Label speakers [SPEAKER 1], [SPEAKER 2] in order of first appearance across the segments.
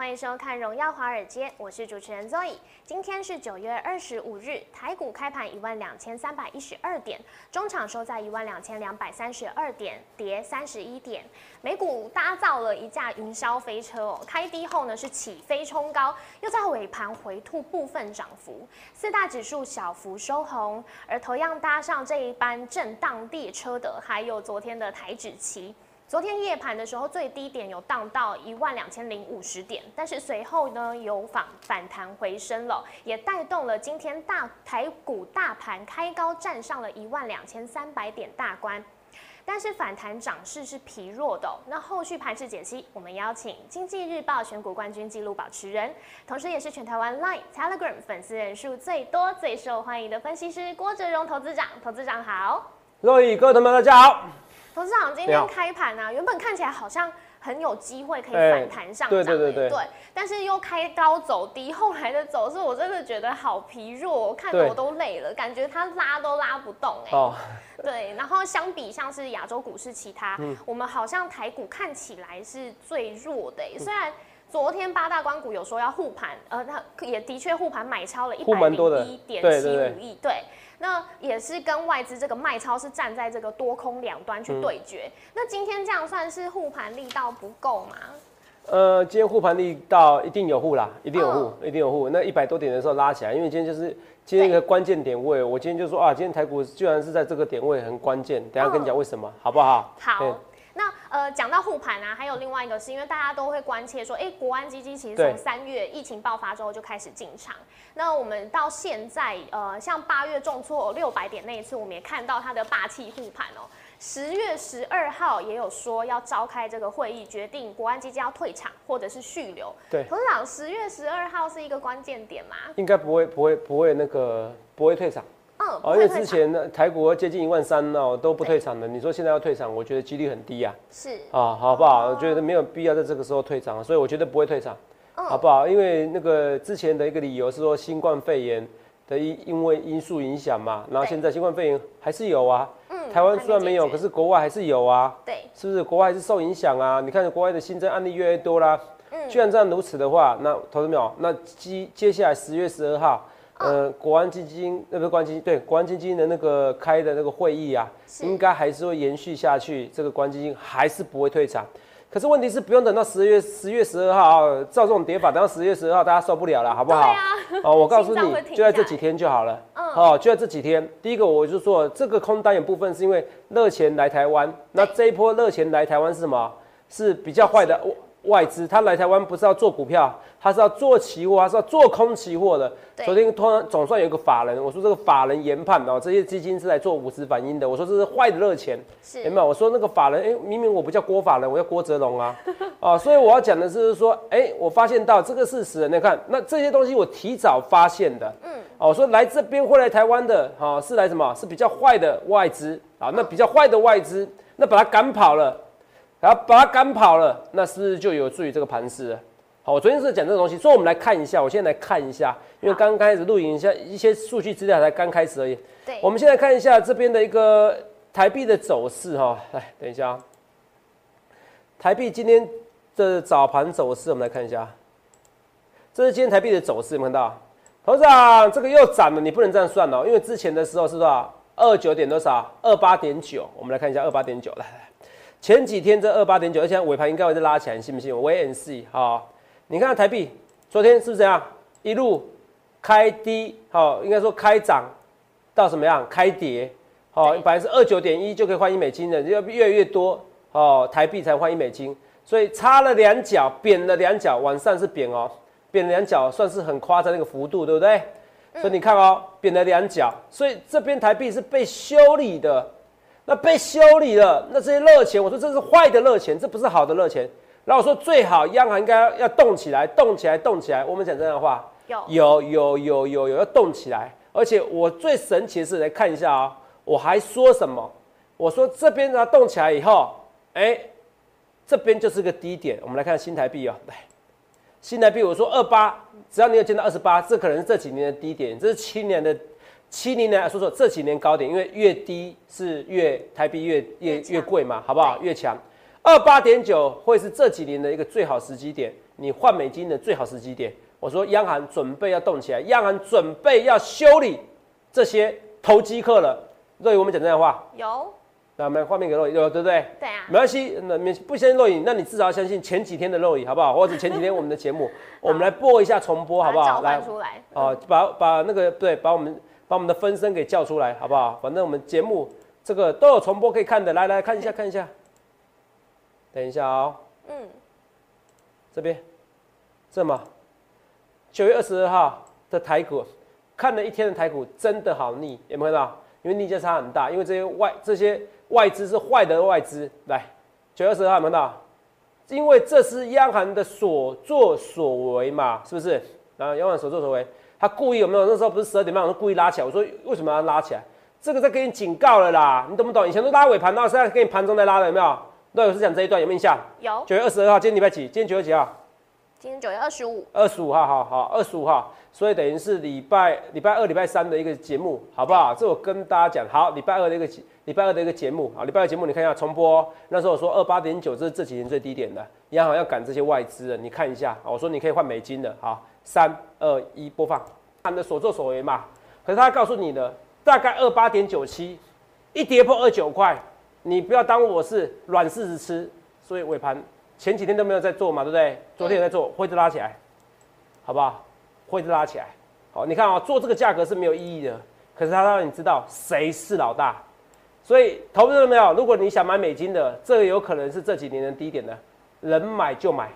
[SPEAKER 1] 欢迎收看《荣耀华尔街》，我是主持人 Zoe。今天是九月二十五日，台股开盘一万两千三百一十二点，中场收在一万两千两百三十二点，跌三十一点。美股搭造了一架云霄飞车哦，开低后呢是起飞冲高，又在尾盘回吐部分涨幅，四大指数小幅收红，而同样搭上这一班震荡列车的，还有昨天的台指期。昨天夜盘的时候，最低点有荡到一万两千零五十点，但是随后呢有反反弹回升了，也带动了今天大台股大盘开高，站上了一万两千三百点大关。但是反弹涨势是疲弱的。那后续盘势解析，我们邀请经济日报选股冠军纪录保持人，同时也是全台湾 Line、Telegram 粉丝人数最多、最受欢迎的分析师郭哲荣投资长。投资长好，
[SPEAKER 2] 各位各位同学们，大家好。
[SPEAKER 1] 董事长今天开盘啊，原本看起来好像很有机会可以反弹上涨，对对对。对，但是又开高走低，后来的走势我真的觉得好疲弱，看得我都累了，感觉它拉都拉不动哎。哦，对，然后相比像是亚洲股市其他，我们好像台股看起来是最弱的，虽然昨天八大关股有说要护盘，呃，它也的确护盘买超了一百零一点七五亿，对。那也是跟外资这个卖超是站在这个多空两端去对决。那今天这样算是护盘力道不够吗？
[SPEAKER 2] 呃，今天护盘力道一定有护啦，一定有护，一定有护。那一百多点的时候拉起来，因为今天就是今天一个关键点位。我今天就说啊，今天台股居然是在这个点位很关键。等下跟你讲为什么，好不好？
[SPEAKER 1] 好。那呃，讲到护盘啊，还有另外一个是因为大家都会关切说，哎，国安基金其实从三月疫情爆发之后就开始进场。那我们到现在，呃，像八月重挫六百点那一次，我们也看到它的霸气护盘哦。十月十二号也有说要召开这个会议，决定国安基金要退场或者是续留。
[SPEAKER 2] 对，
[SPEAKER 1] 董事长，十月十二号是一个关键点吗？
[SPEAKER 2] 应该不会，不会，不会那个不会退场。哦，因为之前呢，台股接近一万三哦，都不退场的。你说现在要退场，我觉得几率很低啊。
[SPEAKER 1] 是
[SPEAKER 2] 啊，好不好？我觉得没有必要在这个时候退场，所以我觉得不会退场，好不好？因为那个之前的一个理由是说新冠肺炎的因因为因素影响嘛，然后现在新冠肺炎还是有啊。嗯。台湾虽然没有，可是国外还是有啊。
[SPEAKER 1] 对。
[SPEAKER 2] 是不是国外还是受影响啊？你看国外的新增案例越来越多啦。嗯。既然这样如此的话，那投资没有？那接接下来十月十二号。呃，国安基金那个国安基金对国安基金的那个开的那个会议啊，应该还是会延续下去。这个国安基金还是不会退场。可是问题是，不用等到十月十月十二号啊，照这种跌法，等到十月十二号大家受不了了，好不好？
[SPEAKER 1] 哦，
[SPEAKER 2] 我告诉你，就在这几天就好了。嗯。哦，就在这几天。第一个，我就说这个空单有部分是因为热钱来台湾。那这一波热钱来台湾是什么？是比较坏的。外资他来台湾不是要做股票，他是要做期货，他是要做空期货的。昨天突然总算有一个法人，我说这个法人研判哦，这些基金是来做五十反应的。我说这是坏的热钱，有没有？我说那个法人，哎，明明我不叫郭法人，我叫郭泽龙啊，啊，所以我要讲的是说，哎，我发现到这个事实，你看，那这些东西我提早发现的，嗯，哦，我说来这边会来台湾的，哈，是来什么？是比较坏的外资啊，那比较坏的外资，那把他赶跑了。然后把它赶跑了，那是不是就有助于这个盘势？好，我昨天是讲这个东西，所以我们来看一下。我现在来看一下，因为刚开始录影一下一些数据资料才刚开始而已。
[SPEAKER 1] 对，
[SPEAKER 2] 我们现在看一下这边的一个台币的走势哈。来，等一下，台币今天的早盘走势，我们来看一下。这是今天台币的走势，有看到？董事长，这个又涨了，你不能这样算哦，因为之前的时候是多少？二九点多少？二八点九。我们来看一下二八点九，来来。前几天这二八点九，而且尾盘应该会再拉起来，你信不信？我 and see 好，你看台币昨天是不是这样一路开低？好，应该说开涨到什么样？开跌？好，本来是二九点一就可以换一美金的，要越来越多哦，台币才换一美金，所以差了两角，贬了两角，晚上是贬哦，贬两角算是很夸张那个幅度，对不对？所以你看哦，贬了两角，所以这边台币是被修理的。那被修理了，那这些热钱，我说这是坏的热钱，这不是好的热钱。然后我说最好央行应该要动起来，动起来，动起来。我们讲这样的话，
[SPEAKER 1] 有
[SPEAKER 2] 有有有有有要动起来。而且我最神奇的是来看一下啊，我还说什么？我说这边呢动起来以后，哎，这边就是个低点。我们来看新台币啊，来，新台币我说二八，只要你有见到二十八，这可能是这几年的低点，这是七年的。七零年，说说这几年高点，因为越低是越台币越越越贵嘛，好不好？越强，二八点九会是这几年的一个最好时机点。你换美金的最好时机点。我说央行准备要动起来，央行准备要修理这些投机客了。若雨，我们讲这样的话，
[SPEAKER 1] 有，
[SPEAKER 2] 那我们画面给若雨，有对不对？
[SPEAKER 1] 对啊，
[SPEAKER 2] 没关系，那你不相信若雨，那你至少要相信前几天的若雨，好不好？或者前几天我们的节目，我们来播一下重播，好不好？
[SPEAKER 1] 来出来，
[SPEAKER 2] 哦，把把那个对，把我们把我们的分身给叫出来，好不好？反正我们节目这个都有重播可以看的，来来看一下看一下。等一下哦，嗯，这边，这么，九月二十二号的台股，看了一天的台股真的好腻，有没有看到？因为逆价差很大，因为这些外这些外资是坏的外资。来，九月二十二号有没有看到？因为这是央行的所作所为嘛，是不是？然后央行所作所为，他故意有没有？那时候不是十二点半，我故意拉起来。我说为什么要拉起来？这个在给你警告了啦，你懂不懂？以前都拉尾盘，到现在给你盘中在拉了，有没有？那有是讲这一段有没有印象？
[SPEAKER 1] 有。
[SPEAKER 2] 九月二十二号，今天礼拜几？今天九月几号？
[SPEAKER 1] 今天九月二十五。
[SPEAKER 2] 二十五号，好好，二十五号。所以等于是礼拜礼拜二、礼拜三的一个节目，好不好？这我跟大家讲，好，礼拜二的一个礼拜二的一个节目，好，礼拜二节目你看一下重播。那时候我说二八点九，这是这几年最低点的，央行要赶这些外资的，你看一下，我说你可以换美金的，好，三二一，播放，他们的所作所为嘛。可是他告诉你的大概二八点九七，一跌破二九块。你不要当我是软柿子吃，所以尾盘前几天都没有在做嘛，对不对？昨天也在做，会子拉起来，好不好？会子拉起来，好，你看啊，做这个价格是没有意义的，可是他让你知道谁是老大，所以投资了没有？如果你想买美金的，这个有可能是这几年的低点的，能买就买，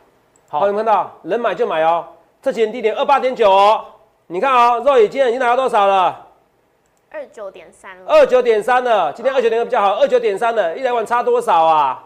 [SPEAKER 2] 好，你看到能买就买哦，这几年低点二八点九哦，你看啊，肉已经已经拿到多少了？
[SPEAKER 1] 二九点三了，
[SPEAKER 2] 二九点三了，今天二九点二比较好，二九点三了，一两万差多少啊？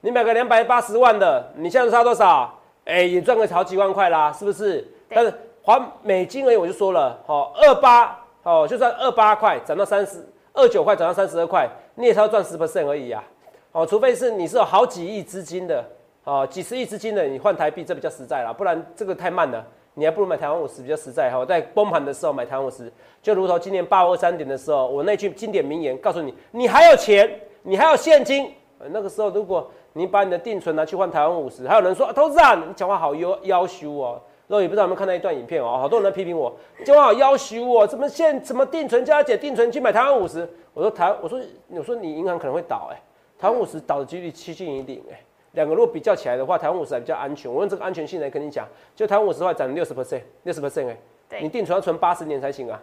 [SPEAKER 2] 你买个两百八十万的，你现在差多少？哎，也赚个好几万块啦，是不是？但是还美金而已，我就说了，好，二八，哦，就算二八块涨到三十二九块，涨到三十二块，你也才要赚十 percent 而已呀，哦，除非是你是有好几亿资金的，哦，几十亿资金的，你换台币这比较实在啦，不然这个太慢了。你还不如买台湾五十比较实在哈，在崩盘的时候买台湾五十，就如同今年八二三点的时候，我那句经典名言告诉你：你还有钱，你还有现金。那个时候，如果你把你的定存拿去换台湾五十，还有人说啊投资啊，你讲话好要要羞哦。然后也不知道有没有看到一段影片哦，好多人在批评我，讲话好要羞哦，怎么现怎么定存加减定存去买台湾五十？我说台，我说我说你银行可能会倒哎，台湾五十倒的几率趋近于零哎。两个如果比较起来的话，台湾五十还比较安全。我用这个安全性来跟你讲，就台湾五十的话涨六十 percent，六十 percent 哎，你定存要存八十年才行啊，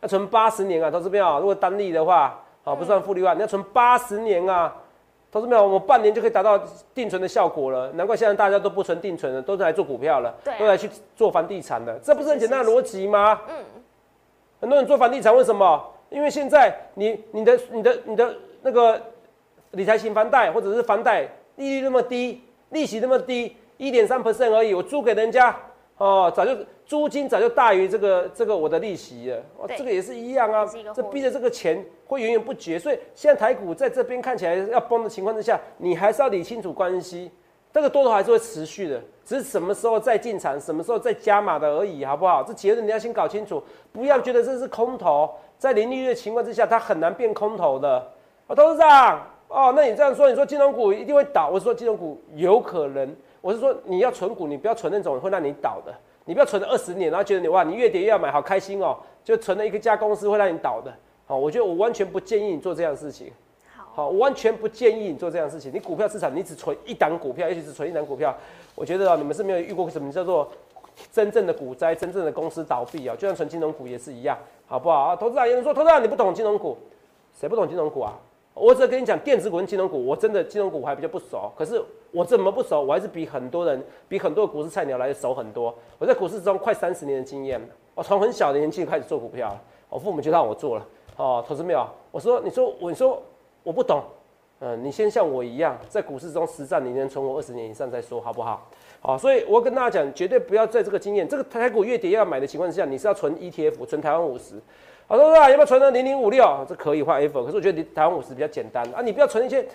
[SPEAKER 2] 要存八十年啊，投资没有？如果单利的话，好不算复利话，你要存八十年啊，投资没有？我半年就可以达到定存的效果了。难怪现在大家都不存定存了，都是来做股票了，都来去做房地产了，这不是很简单的逻辑吗？嗯，很多人做房地产为什么？因为现在你你的你的你的那个理财型房贷或者是房贷。利率那么低，利息那么低，一点三 percent 而已，我租给人家，哦，早就租金早就大于这个这个我的利息了，哦，这个也是一样啊，这逼着这个钱会源源不绝，所以现在台股在这边看起来要崩的情况之下，你还是要理清楚关系，这个多头还是会持续的，只是什么时候再进场，什么时候再加码的而已，好不好？这结论你要先搞清楚，不要觉得这是空头，在零利率的情况之下，它很难变空头的，我董事长。哦，那你这样说，你说金融股一定会倒？我是说金融股有可能。我是说你要存股，你不要存那种会让你倒的。你不要存了二十年，然后觉得你哇，你越跌越要买，好开心哦。就存了一个家公司会让你倒的。好，我觉得我完全不建议你做这样的事情。好，我完全不建议你做这样的事情。你股票市场，你只存一档股票，尤其是存一档股票，我觉得啊，你们是没有遇过什么叫做真正的股灾，真正的公司倒闭啊。就像存金融股也是一样，好不好啊？投资人有人说，投资人你不懂金融股，谁不懂金融股啊？我只跟你讲，电子股跟金融股，我真的金融股我还比较不熟。可是我怎么不熟？我还是比很多人、比很多股市菜鸟来的熟很多。我在股市中快三十年的经验，我从很小的年纪开始做股票，我父母就让我做了。哦，投资没有？我说，你说，我说我不懂。嗯，你先像我一样，在股市中实战，你能存活二十年以上再说，好不好？好，所以我跟大家讲，绝对不要在这个经验，这个台股越跌要买的情况之下，你是要存 ETF，存台湾五十。好多啊，要不要存到零零五六？这可以换 F，可是我觉得你台湾五十比较简单啊。你不要存一些，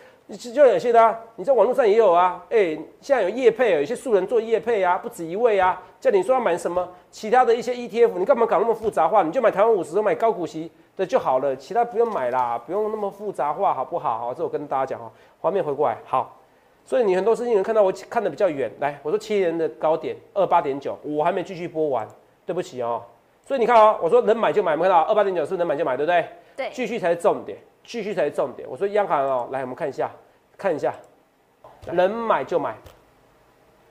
[SPEAKER 2] 就有些的啊，你在网络上也有啊。哎，现在有业配，有一些素人做业配啊，不止一位啊。叫你说要买什么其他的一些 ETF，你干嘛搞那么复杂化？你就买台湾五十，买高股息的就好了，其他不用买啦，不用那么复杂化，好不好？好，这我跟大家讲哈。画面回过来，好，所以你很多事情能看到我看的比较远。来，我说七年的高点二八点九，我还没继续播完，对不起哦。所以你看啊，我说能买就买，没看到二八点九是能买就买，对不对？
[SPEAKER 1] 对，
[SPEAKER 2] 继续才是重点，继续才是重点。我说央行哦，来我们看一下，看一下，能买就买，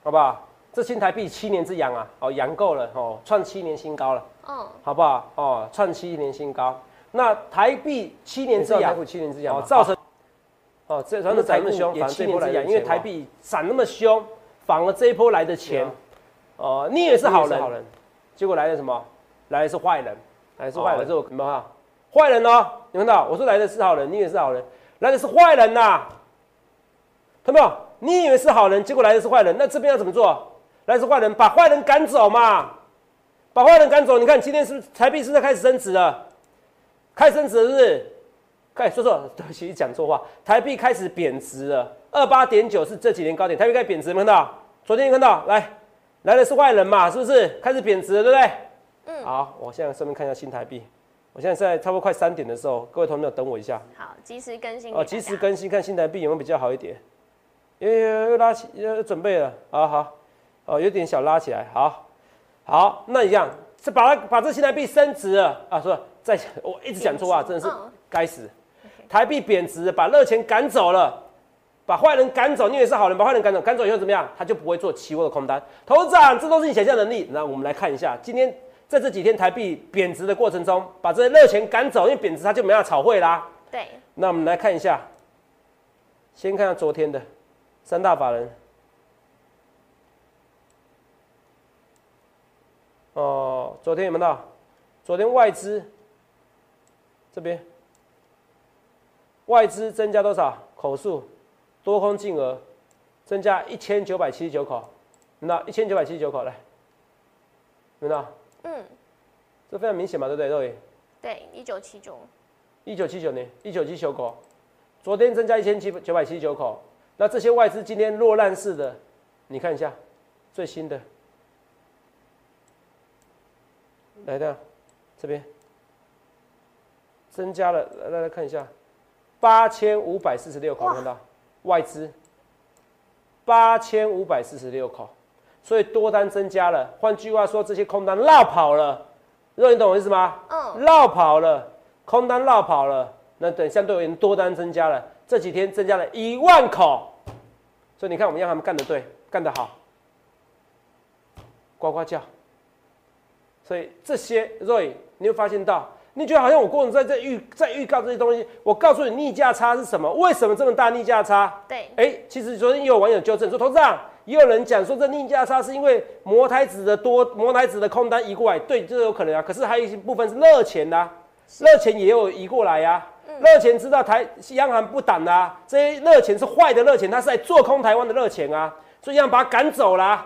[SPEAKER 2] 好不好？这新台币七年之阳啊，哦，阳够了哦，创七年新高了，哦，好不好？哦，创七年新高。那台币七年之阳，七年之阳哦，造成哦，这反正涨那么凶，也七年之阳，因为台币涨那么凶，反而这一波来的钱，哦，你也是好人，结果来的什么？来的是坏人，来的是坏人，这我看到坏人哦，你看到？我说来的是好人，你也是好人，来的是坏人呐，看到没有？你以为是好人，结果来的是坏人，那这边要怎么做？来是坏人，把坏人赶走嘛，把坏人赶走。你看今天是不是台币是在开始升值了？开始升值是不是？开始说错，对不起，讲错话。台币开始贬值了，二八点九是这几年高点，台币开始贬值，看到？昨天看到？来，来的是坏人嘛，是不是？开始贬值了，对不对？嗯。好，我现在顺便看一下新台币。我现在在差不多快三点的时候，各位同学等我一下。
[SPEAKER 1] 好，及时更新。
[SPEAKER 2] 哦，及时更新，看新台币有没有比较好一点。又又拉起，又准备了。好好。哦，有点小拉起来，好，好，那一样是把它把这新台币升值了啊，说再我一直讲错话，真的是该死，台币贬值，把热钱赶走了，把坏人赶走，你也是好人，把坏人赶走，赶走以后怎么样？他就不会做期货的空单。头长，这都是你想象能力。那我们来看一下，今天在这几天台币贬值的过程中，把这些热钱赶走，因为贬值它就没法炒汇啦。
[SPEAKER 1] 对。
[SPEAKER 2] 那我们来看一下，先看下昨天的三大法人。哦，昨天有没有到？昨天外资这边外资增加多少口数？多空净额增加一千九百七十九口，那一千九百七十九口来，有没有？嗯，这非常明显嘛，对不对，各
[SPEAKER 1] 对，一九七九。
[SPEAKER 2] 一九七九年，一九七九口，昨天增加一千七九百七十九口，那这些外资今天落难式的，你看一下最新的。来的，这边。增加了，来来来看一下，八千五百四十六口，看到？外资。八千五百四十六口，所以多单增加了。换句话说，这些空单绕跑了，肉你懂我意思吗？嗯，绕跑了，空单绕跑了，那等相对而言多单增加了，这几天增加了一万口，所以你看我们让他们干的对，干得好，呱呱叫。所以这些，Roy，你会发现到，你觉得好像我过程在在预在预告这些东西。我告诉你逆价差是什么？为什么这么大逆价差？
[SPEAKER 1] 对，
[SPEAKER 2] 哎，其实昨天也有网友纠正说，投资长也有人讲说这逆价差是因为摩台子的多，摩台子的空单移过来，对，这有可能啊。可是还有一些部分是热钱呐，热钱也有移过来呀。热钱知道台央行不挡啊，这些热钱是坏的热钱，它是在做空台湾的热钱啊，所以央行把它赶走啦。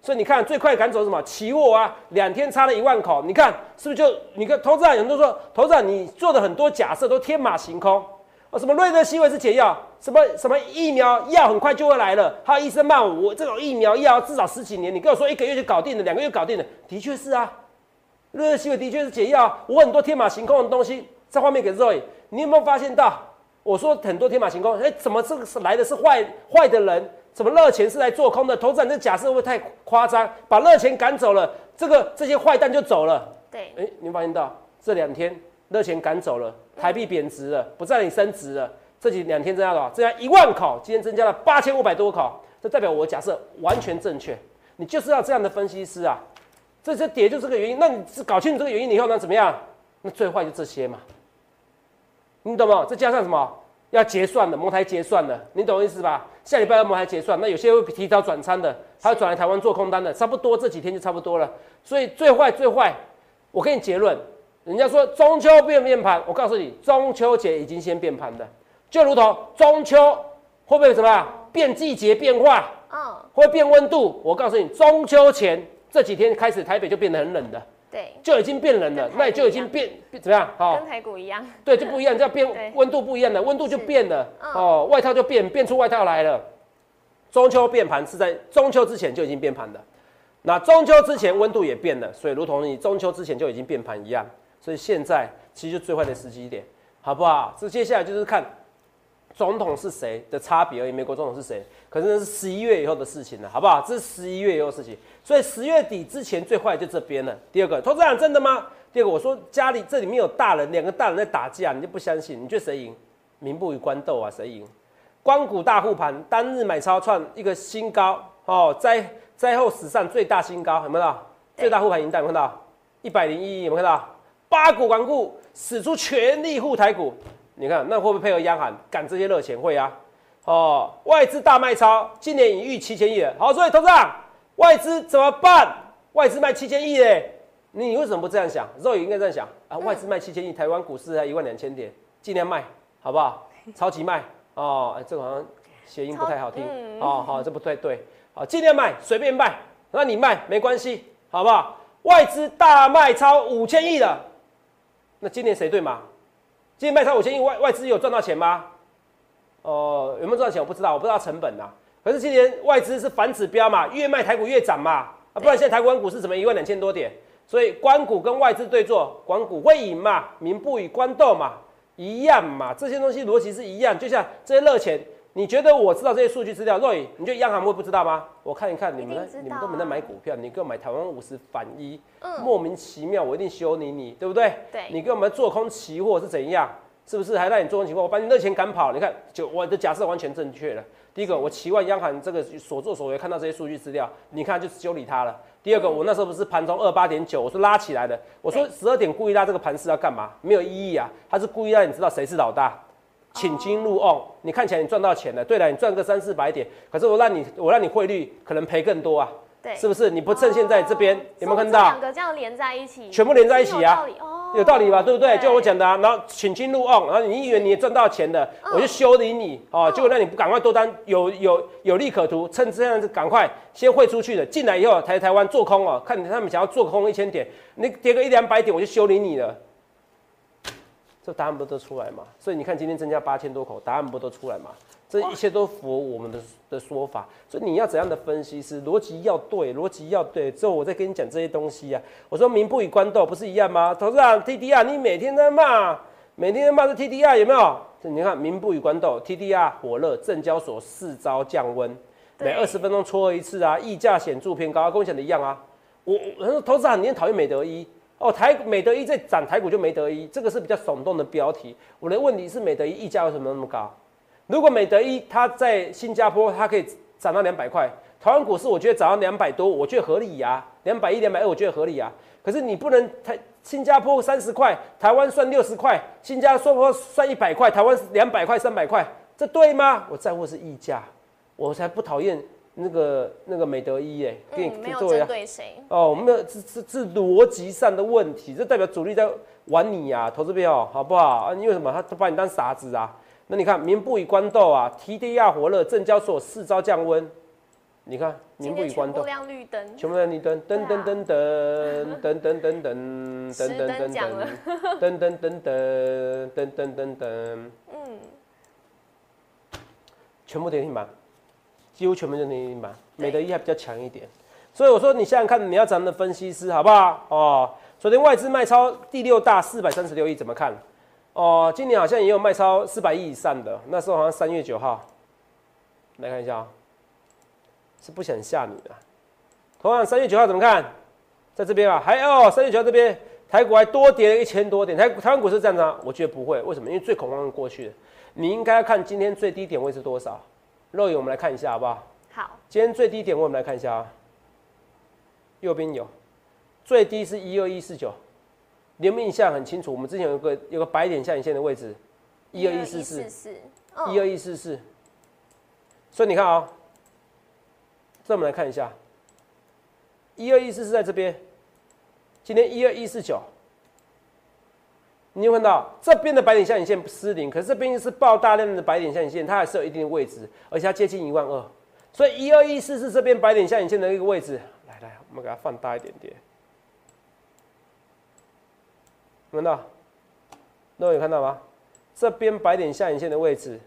[SPEAKER 2] 所以你看，最快赶走什么期货啊？两天差了一万口，你看是不是就你看投资人都说，投资人你做的很多假设都天马行空哦。什么瑞德西韦是解药，什么什么疫苗药很快就会来了。还有医生骂我，我这种疫苗药至少十几年，你跟我说一个月就搞定了，两个月搞定了，的确是啊。瑞德西韦的确是解药，我很多天马行空的东西在画面给 Roy，你有没有发现到？我说很多天马行空，哎，怎么这个是来的是坏坏的人？怎么热钱是来做空的？投资人这假设会不会太夸张？把热钱赶走了，这个这些坏蛋就走了。
[SPEAKER 1] 对，
[SPEAKER 2] 哎，你发现到这两天热钱赶走了，台币贬值了，不在你升值了。这几两天增加多少？增加一万口，今天增加了八千五百多口，这代表我假设完全正确。你就是要这样的分析师啊！这些跌就这个原因，那你是搞清楚这个原因以后，呢怎么样？那最坏就这些嘛，你懂吗？再加上什么？要结算的，摩台结算的，你懂我意思吧？下礼拜要摩台结算，那有些会提早转仓的，还要转来台湾做空单的，差不多这几天就差不多了。所以最坏最坏，我给你结论，人家说中秋变变盘，我告诉你，中秋节已经先变盘的，就如同中秋会不会什么变季节变化？嗯，会变温度？我告诉你，中秋前这几天开始，台北就变得很冷的。
[SPEAKER 1] 对，
[SPEAKER 2] 就已经变冷了，那就已经变怎么样？
[SPEAKER 1] 好，跟台股一样。
[SPEAKER 2] 对，就不一样，要变温度不一样的，温度就变了。哦，外套就变变出外套来了。中秋变盘是在中秋之前就已经变盘的，那中秋之前温度也变了，所以如同你中秋之前就已经变盘一样。所以现在其实就最坏的时机点，好不好？这接下来就是看总统是谁的差别而已。美国总统是谁？可是那是十一月以后的事情了，好不好？这是十一月以后的事情，所以十月底之前最坏就这边了。第二个，投资长真的吗？第二个，我说家里这里面有大人，两个大人在打架，你就不相信？你觉得谁赢？民不与官斗啊，谁赢？光谷大护盘，单日买超创一个新高哦，灾灾后史上最大新高，有没有？最大护盘银弹有没有看到？一百零一，有没有看到？八股顽固，使出全力护台股，你看那会不会配合央行赶这些热钱？会啊！哦，外资大卖超，今年已逾七千亿了。好，所以董事长，外资怎么办？外资卖七千亿嘞，你为什么不这样想？肉也应该这样想啊！外资卖七千亿，台湾股市才一万两千点，尽量卖，好不好？超级卖哦，这个好像谐音不太好听哦，好，这不太对，好，尽量卖，随便卖，那你卖没关系，好不好？外资大卖超五千亿了，那今年谁对吗？今年卖超五千亿，外外资有赚到钱吗？哦，有没有赚到钱？我不知道，我不知道成本呐。可是今年外资是反指标嘛，越卖台股越涨嘛，啊，不然现在台湾股是怎么一万两千多点？所以关股跟外资对坐，关股会赢嘛？民不与官斗嘛？一样嘛？这些东西逻辑是一样。就像这些热钱，你觉得我知道这些数据资料，若雨，你觉得央行会不知道吗？我看一看你们，你们都没在买股票，你给我买台湾五十反一，莫名其妙，我一定修理你，对不对？
[SPEAKER 1] 对，
[SPEAKER 2] 你给我们做空期货是怎样？是不是还让你做空期货？我把你热钱赶跑，你看，就我的假设完全正确了。第一个，我期望央行这个所作所为，看到这些数据资料，你看就修理它了。第二个，我那时候不是盘中二八点九，我是拉起来的，我说十二点故意拉这个盘是要干嘛？没有意义啊，他是故意让你知道谁是老大，请进入 on，你看起来你赚到钱了，对了，你赚个三四百点，可是我让你我让你汇率可能赔更多啊，
[SPEAKER 1] 对，
[SPEAKER 2] 是不是？你不趁现在这边有没有看到？
[SPEAKER 1] 两个这样连在一起，
[SPEAKER 2] 全部连在一起啊。有道理吧，对不对？就我讲的啊，然后请进入 on，然后你以为你也赚到钱的，我就修理你哦，结果让你不赶快多单，有有有利可图，趁这样子赶快先汇出去的，进来以后台台湾做空哦，看他们想要做空一千点，你跌个一两百点，我就修理你了。这答案不都出来嘛？所以你看今天增加八千多口，答案不都出来嘛？这一切都符合我们的的说法，所以你要怎样的分析是逻辑要对，逻辑要对。之后我再跟你讲这些东西啊。我说民不与官斗不是一样吗？董事长 T D R，你每天在骂，每天在骂这 T D R 有没有？你看民不与官斗，T D R 火热，证交所四招降温，每二十分钟撮一次啊，溢价显著偏高，跟我讲的一样啊。我我说投资长，你很讨厌美德一哦，台美德一在涨，台股就没得一，这个是比较耸动的标题。我的问题是美德一溢价为什么那么高？如果美德一它在新加坡，它可以涨到两百块，台湾股市我觉得涨到两百多，我觉得合理呀，两百一、两百二，我觉得合理呀。可是你不能台新加坡三十块，台湾算六十块，新加坡算一百块，台湾两百块、三百块，这对吗？我在乎是溢价，我才不讨厌那个那个美德一哎，
[SPEAKER 1] 给你作为对谁？
[SPEAKER 2] 哦，我们没有，是是是逻辑上的问题，这代表主力在玩你呀，投资票好不好？啊？因为什么？他他把你当傻子啊？那你看，民不与官斗啊，TDR 火热，证交所四招降温。你看，民不与官斗，
[SPEAKER 1] 全部亮绿灯，
[SPEAKER 2] 全部亮绿灯，噔噔噔噔噔噔噔噔噔噔噔噔噔噔噔噔噔噔，嗯，全部跌停板，几乎全部就跌停板，美的一还比较强一点。所以我说，你想想看，你要咱们的分析师好不好？哦，昨天外资卖超第六大四百三十六亿，怎么看？哦，今年好像也有卖超四百亿以上的，那时候好像三月九号，来看一下啊，是不想吓你的。同样三月九号怎么看？在这边啊，还哦，三月九号这边台股还多跌了一千多点，台台湾股市这样子，我觉得不会，为什么？因为最恐慌的过去，你应该要看今天最低点位是多少。肉眼我们来看一下好不好？
[SPEAKER 1] 好，
[SPEAKER 2] 今天最低点位我们来看一下啊，右边有，最低是一二一四九。有没有印象很清楚？我们之前有个有个白点下影线的位置，
[SPEAKER 1] 一二一四四，
[SPEAKER 2] 一二一四四。所以你看啊，这我们来看一下，一二一四四在这边，今天一二一四九，你有看到这边的白点下影线失灵，可是这边是爆大量的白点下影线，它还是有一定的位置，而且它接近一万二，所以一二一四是这边白点下影线的一个位置。来来，我们给它放大一点点。看到，那有看到吗？这边白点下影线的位置，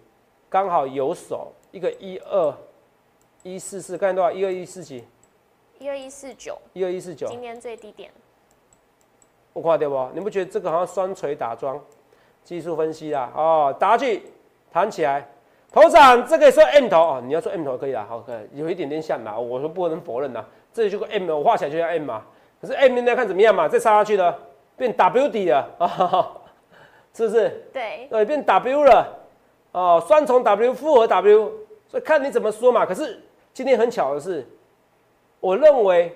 [SPEAKER 2] 刚好有手一个一二一四四，看多少？一二一四几？
[SPEAKER 1] 一二一四九。
[SPEAKER 2] 一二一四九。
[SPEAKER 1] 今天最低点。
[SPEAKER 2] 我看到不？你不觉得这个好像双锤打桩？技术分析啦，哦，打去弹起来，头长，这个说 M 头哦，你要说 M 头可以啦，好，可以有一点点像啦，我说不能否认呐，这里就个 M，我画起来就像 M 嘛。可是 M 现在看怎么样嘛？再杀下去呢，变 W 底了啊，是不是？
[SPEAKER 1] 对，
[SPEAKER 2] 对，变 W 了哦，双重 W 复合 W，所以看你怎么说嘛。可是今天很巧的是，我认为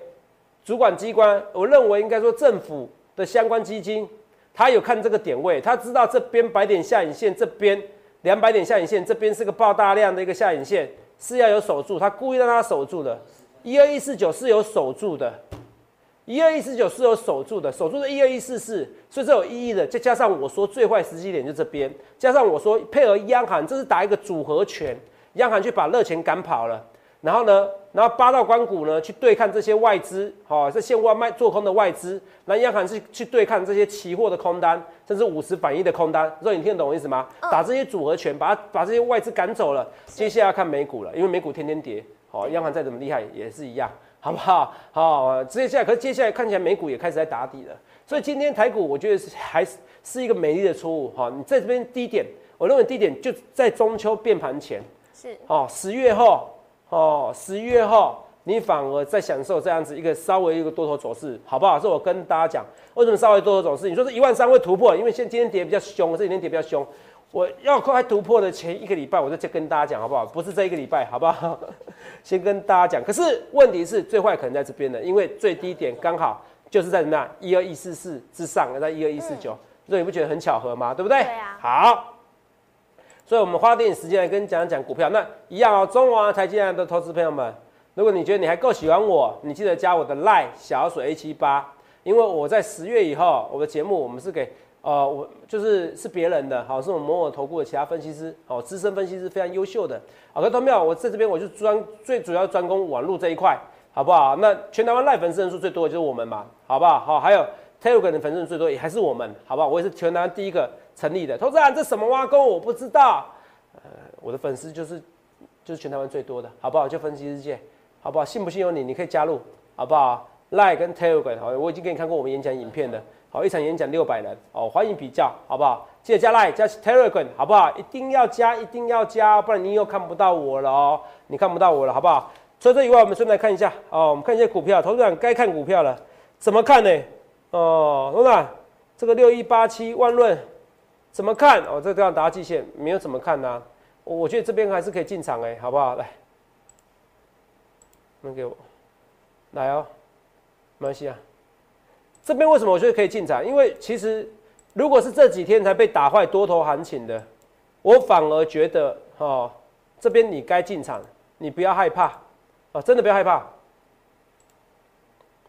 [SPEAKER 2] 主管机关，我认为应该说政府的相关基金，他有看这个点位，他知道这边百点下影线，这边两百点下影线，这边是个爆大量的一个下影线，是要有守住，他故意让它守住的，一二一四九是有守住的。一二一四九是有守住的，守住的一二一四四，所以这有意义的。再加上我说最坏时机点就这边，加上我说配合央行，这是打一个组合拳，央行去把热钱赶跑了。然后呢，然后八道关谷呢去对抗这些外资，好，这现货卖做空的外资，那央行是去对抗这些期货的空单，甚至五十反一的空单。所以你听得懂我意思吗？打这些组合拳，把把这些外资赶走了。接下来要看美股了，因为美股天天跌，好，央行再怎么厉害也是一样。好不好？好，接下来，可是接下来看起来美股也开始在打底了，所以今天台股我觉得是还是是一个美丽的错误。哈，你在这边低点，我认为低点就在中秋变盘前，
[SPEAKER 1] 是
[SPEAKER 2] 哦，十月后，哦，十一月后，你反而在享受这样子一个稍微一个多头走势，好不好？是我跟大家讲，为什么稍微多头走势？你说是一万三会突破，因为现今天跌比较凶，这几天跌比较凶。我要快突破的前一个礼拜，我就再跟大家讲好不好？不是这一个礼拜，好不好？先跟大家讲。可是问题是最坏可能在这边的，因为最低点刚好就是在什么一二一四四之上，在一二一四九，所以你不觉得很巧合吗？对不对？
[SPEAKER 1] 对啊。
[SPEAKER 2] 好，所以我们花点时间来跟讲讲股票。那一样哦，中华财经的投资朋友们，如果你觉得你还够喜欢我，你记得加我的 line 小水 A 七八，因为我在十月以后，我的节目我们是给。呃，我就是是别人的，好，是我们某某投顾的其他分析师，好，资深分析师非常优秀的，好，各位同学我在这边我就专最主要专攻网络这一块，好不好？那全台湾赖粉丝人数最多的就是我们嘛，好不好？好，还有 Telegram 的粉丝最多也还是我们，好不好？我也是全台湾第一个成立的。投资人，这什么挖沟？我不知道。呃，我的粉丝就是就是全台湾最多的，好不好？就分析世界，好不好？信不信由你，你可以加入，好不好？？Like 跟 Telegram，好，我已经给你看过我们演讲影片的。好，一场演讲六百人，哦，欢迎比较，好不好？记得加 Line 加 Telegram，好不好？一定要加，一定要加，不然你又看不到我了哦，你看不到我了，好不好？除了这以外，我们顺便来看一下，哦，我们看一下股票，投资人该看股票了，怎么看呢？哦，董事长，这个六一八七万润怎么看？哦，这地方打季线，没有怎么看呢？我觉得这边还是可以进场哎，好不好？来，能给我来哦，没关系啊。这边为什么我觉得可以进场？因为其实如果是这几天才被打坏多头行情的，我反而觉得哦，这边你该进场，你不要害怕啊，真的不要害怕。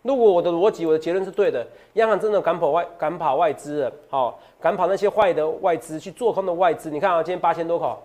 [SPEAKER 2] 如果我的逻辑、我的结论是对的，央行真的赶跑外、赶跑外资了，好，赶跑那些坏的外资去做空的外资。你看啊，今天八千多口，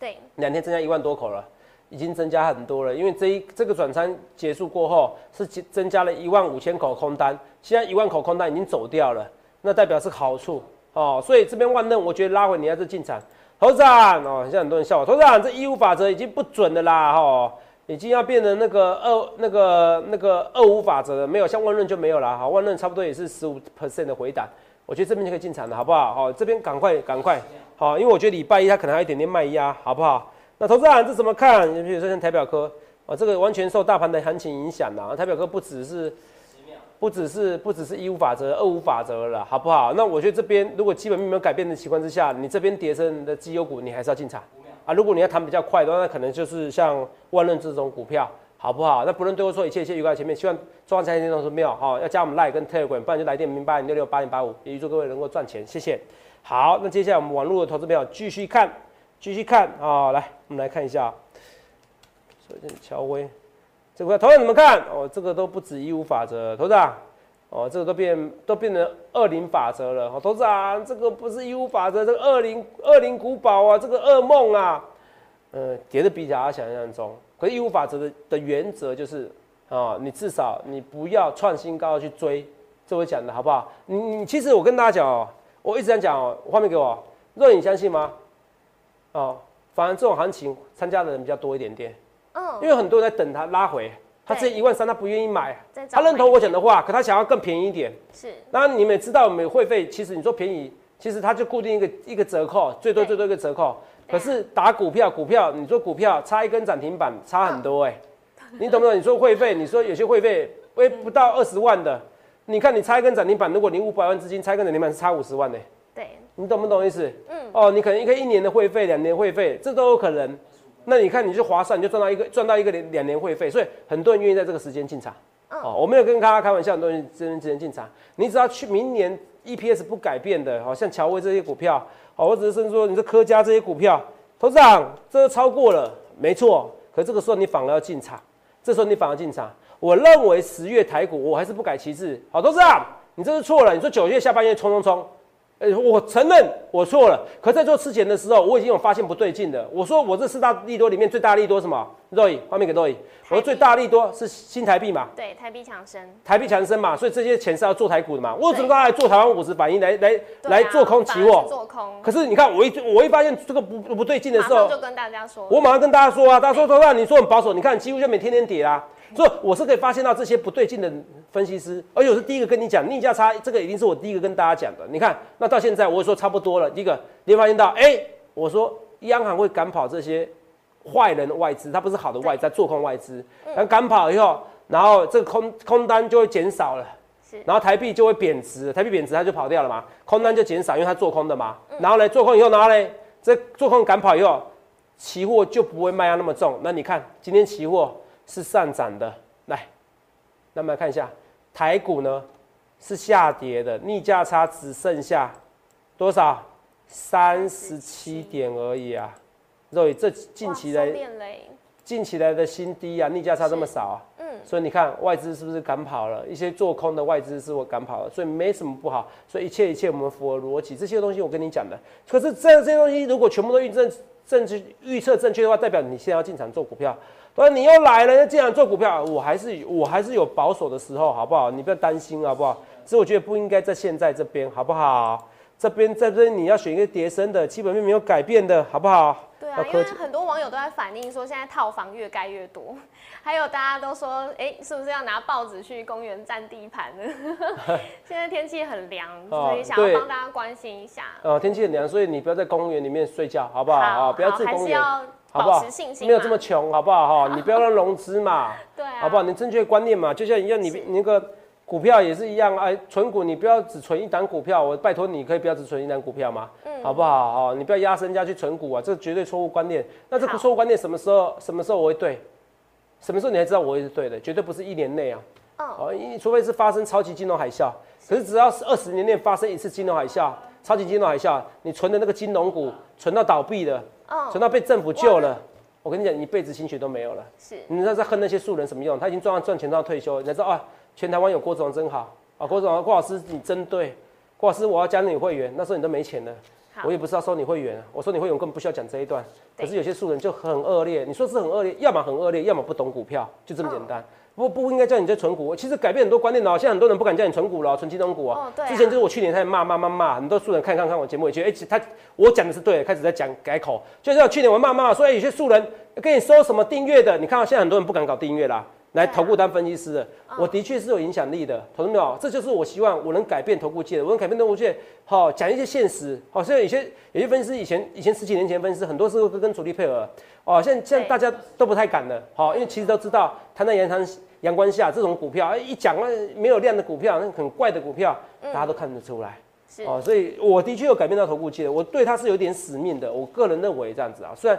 [SPEAKER 1] 对，
[SPEAKER 2] 两天增加一万多口了。已经增加很多了，因为这一这个转仓结束过后是增增加了一万五千口空单，现在一万口空单已经走掉了，那代表是好处哦，所以这边万任我觉得拉回你还是进场，投资长哦，现在很多人笑我，投资长这义务法则已经不准的啦哈，已经要变成那个二那个那个二五法则了，没有像万润就没有了哈，万润差不多也是十五 percent 的回档，我觉得这边就可以进场了，好不好？好，这边赶快赶快好，因为我觉得礼拜一它可能还有一点点卖压，好不好？那投资人这怎么看？你比如说像台表科啊，这个完全受大盘的行情影响啦。台表科不只是，不只是不只是一五法则、二五法则了，好不好？那我觉得这边如果基本面没有改变的情况之下，你这边跌升的绩优股，你还是要进场啊。如果你要谈比较快的话，那可能就是像万润这种股票，好不好？那不论对我说一切一切预告前面，希望中华财经都是妙哈，要加我们 Line 跟 tag 不然就来电零八零六六八零八五，也预祝各位能够赚钱，谢谢。好，那接下来我们网络的投资朋友继续看。继续看啊，来，我们来看一下。首先，乔威，这个投资怎么看？哦，这个都不止一五法则，投资啊，哦，这个都变都变成二零法则了。哦，投资啊，这个不是一五法则，这个二零二零古堡啊，这个噩梦啊，呃，跌的比大家想象中。可是一五法则的的原则就是啊，你至少你不要创新高去追，这我讲的好不好？你你其实我跟大家讲哦，我一直在讲哦，画面给我，若你相信吗？哦，反而这种行情参加的人比较多一点点，嗯，因为很多人在等它拉回，他这一万三他不愿意买，他认同我讲的话，可他想要更便宜一点，
[SPEAKER 1] 是。
[SPEAKER 2] 那你们也知道，我们会费其实你说便宜，其实它就固定一个一个折扣，最多最多一个折扣。可是打股票，股票你说股票差一根涨停板差很多哎，你懂不懂？你说会费，你说有些会费，喂不到二十万的，你看你差一根涨停板，如果你五百万资金差一根涨停板是差五十万呢。
[SPEAKER 1] 对，
[SPEAKER 2] 你懂不懂意思？嗯。哦，你可能一个一年的会费，两年会费，这都有可能。那你看你就划算，你就赚到一个赚到一个两两年会费，所以很多人愿意在这个时间进场。哦，我没有跟大家开玩笑，很多人真真进场。你只要去明年 EPS 不改变的，好像乔威这些股票，哦，或者是说你这科家这些股票，董事长这个超过了，没错。可这个时候你反而要进场，这时候你反而进场。我认为十月台股我还是不改旗帜。好，董事长，你这是错了。你说九月下半月冲冲冲。我承认我错了，可在做之前的时候，我已经有发现不对劲的。我说我这四大利多里面最大利多什么？肉眼画面给肉眼。我说最大利多是新台币嘛？
[SPEAKER 1] 对，台币强升。
[SPEAKER 2] 台币强升嘛，所以这些钱是要做台股的嘛。我怎么刚才做台湾五十反应来来来做空期货？
[SPEAKER 1] 做空。
[SPEAKER 2] 可是你看我一我一发现这个不不对劲的时候，
[SPEAKER 1] 就跟大家说。
[SPEAKER 2] 我马上跟大家说啊，大家说说让你说很保守，你看几乎就每天天跌啦。所以我是可以发现到这些不对劲的分析师，而且我是第一个跟你讲逆价差，这个一定是我第一个跟大家讲的。你看，那到现在我说差不多了。第一个，你发现到，哎，我说央行会赶跑这些坏人的外资，它不是好的外资，在做空外资。那赶跑以后，然后这个空空单就会减少了，然后台币就会贬值，台币贬值它就跑掉了嘛，空单就减少，因为它做空的嘛。然后呢，做空以后，然后呢，这做空赶跑以后，期货就不会卖压那么重。那你看今天期货。是上涨的，来，那么看一下台股呢，是下跌的，逆价差只剩下多少？三十七点而已啊！所以这近期来，近期来的新低啊，逆价差这么少啊，嗯，所以你看外资是不是赶跑了？一些做空的外资是我赶跑了，所以没什么不好，所以一切一切我们符合逻辑，这些东西我跟你讲的。可是这这些东西如果全部都预正正确预测正确的话，代表你现在要进场做股票。所以你又来了，既然做股票，我还是我还是有保守的时候，好不好？你不要担心，好不好？所以我觉得不应该在现在这边，好不好？这边在这边你要选一个叠升的，基本面没有改变的，好不好？
[SPEAKER 1] 对啊，因为很多网友都在反映说，现在套房越盖越多，还有大家都说，哎，是不是要拿报纸去公园占地盘呢？现在天气很凉，所以想要帮大家关心一下。
[SPEAKER 2] 哦，天气很凉，所以你不要在公园里面睡觉，好不好？啊，不要住公园。好不好？没有这么穷，好不好？哈，你不要乱融资嘛，
[SPEAKER 1] 对，
[SPEAKER 2] 好不好？你正确观念嘛，就像一样，你你那个股票也是一样，哎，存股你不要只存一档股票，我拜托你可以不要只存一档股票吗？嗯，好不好？哦，你不要压身家去存股啊，这绝对错误观念。那这个错误观念什么时候什么时候我会对？什么时候你还知道我会是对的？绝对不是一年内啊，哦，除非是发生超级金融海啸。可是只要是二十年内发生一次金融海啸，超级金融海啸，你存的那个金融股存到倒闭的。存到被政府救了，我跟你讲，一辈子心血都没有了。是，你知道在恨那些素人什么用？他已经赚赚钱赚到退休，你知道啊？全台湾有郭总真好啊！郭总郭老师你真对，郭老师我要加你会员，那时候你都没钱了，我也不是要收你会员，我说你会员根本不需要讲这一段。可是有些素人就很恶劣，你说是很恶劣，要么很恶劣，要么不懂股票，就这么简单。不不应该叫你在存股，其实改变很多观念哦。现在很多人不敢叫你存股了，存金融股啊。哦，对。之前就是我去年在骂骂骂骂，很多素人看看看我节目也觉得，哎，他我讲的是对，开始在讲改口。就像去年我骂骂说，哎，有些素人跟你收什么订阅的，你看到现在很多人不敢搞订阅啦。来投顾当分析师的，我的确是有影响力的，同志们哦，这就是我希望我能改变投顾界的，我能改变投顾界，好讲一些现实，好像有些有些分析师以前以前十几年前分析师很多时候跟主力配合，哦，现在现在大家都不太敢了，好，因为其实都知道摊在阳光阳光下这种股票，一讲那没有量的股票，那很怪的股票，大家都看得出来，哦，所以我的确有改变到投顾界的，我对他是有点使命的，我个人认为这样子啊，虽然。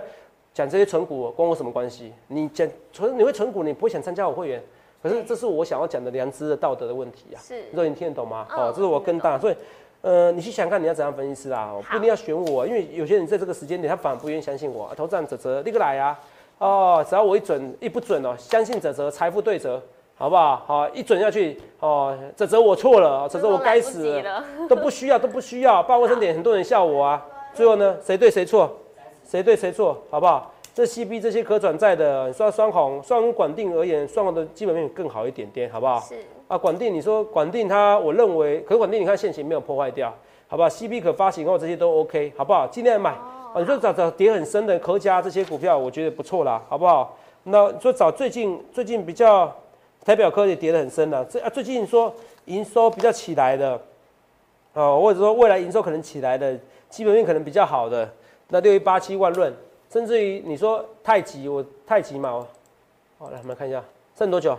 [SPEAKER 2] 讲这些存股关我什么关系？你讲存你会存股，你不会想参加我会员，可是这是我想要讲的良知的道德的问题啊。是，若你听得懂吗？哦，这是我更大，所以，呃，你去想看你要怎样分析啊？不一定要选我，因为有些人在这个时间点他反而不愿意相信我。投资人泽泽立刻来啊！哦，只要我一准一不准哦，相信泽泽财富对折，好不好？好，一准下去哦，泽泽我错了，泽泽我该死，都不需要都不需要，报卫生点很多人笑我啊。最后呢，谁对谁错？谁对谁错，好不好？这 C B 这些可转债的，你说双红，双管定而言，双红的基本面更好一点点，好不好？是啊，管定，你说管定它，我认为可管定，你看现行没有破坏掉，好不好？C B 可发行后这些都 OK，好不好？尽量买。哦，你说找找跌很深的科家这些股票，我觉得不错啦，好不好？那说找最近最近比较台表科也跌得很深了，这啊最近说营收比较起来的，哦，或者说未来营收可能起来的基本面可能比较好的。那六一八七万润，甚至于你说太极，我太极嘛，好，来我们来看一下剩多久？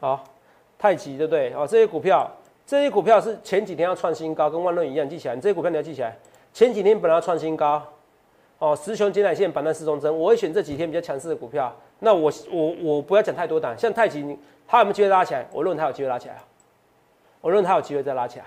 [SPEAKER 2] 好，太极对不对？哦，这些股票，这些股票是前几天要创新高，跟万润一样，记起来。你这些股票你要记起来，前几天本来要创新高，哦，十雄、金奶线、板单四中针，我会选这几天比较强势的股票。那我我我不要讲太多档，像太极，它有没有机会拉起来？我认为它有机会拉起来啊，我认为它有机会再拉起来。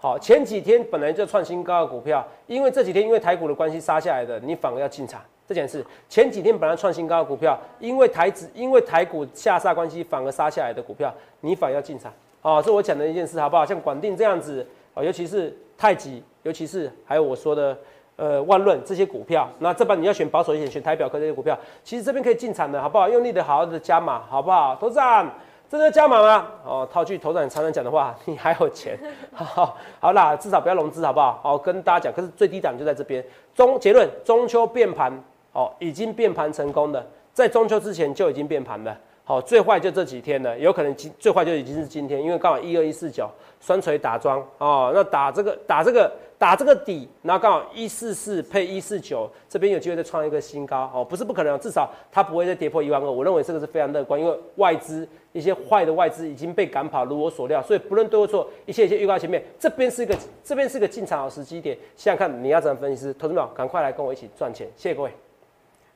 [SPEAKER 2] 好，前几天本来就创新高的股票，因为这几天因为台股的关系杀下来的，你反而要进场。这件事，前几天本来创新高的股票，因为台指因为台股下杀关系反而杀下来的股票，你反而要进场。啊，这我讲的一件事，好不好？像广定这样子，啊，尤其是太极，尤其是还有我说的，呃，万润这些股票，那这边你要选保守一点，选台表科这些股票，其实这边可以进场的，好不好？用力的好好的加码，好不好？投资长，真的加码吗？哦，套句头长常常讲的话，你还有钱，好，好啦，至少不要融资，好不好？好，跟大家讲，可是最低档就在这边。中结论，中秋变盘。哦，已经变盘成功了，在中秋之前就已经变盘了。好，最坏就这几天了，有可能今最坏就已经是今天，因为刚好一二一四九双锤打桩哦，那打这个打这个打这个底，然后刚好一四四配一四九，这边有机会再创一个新高哦，不是不可能，至少它不会再跌破一万二。我认为这个是非常乐观，因为外资一些坏的外资已经被赶跑，如我所料，所以不论对或错，一切一切预告前面，这边是一个这边是一个进场好时机点。现在看你要怎么分析？投资们赶快来跟我一起赚钱，谢谢各位。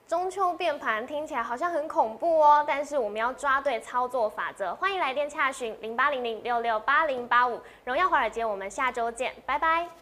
[SPEAKER 1] 中秋变盘听起来好像很恐怖哦，但是我们要抓对操作法则。欢迎来电洽询零八零零六六八零八五荣耀华尔街，我们下周见，拜拜。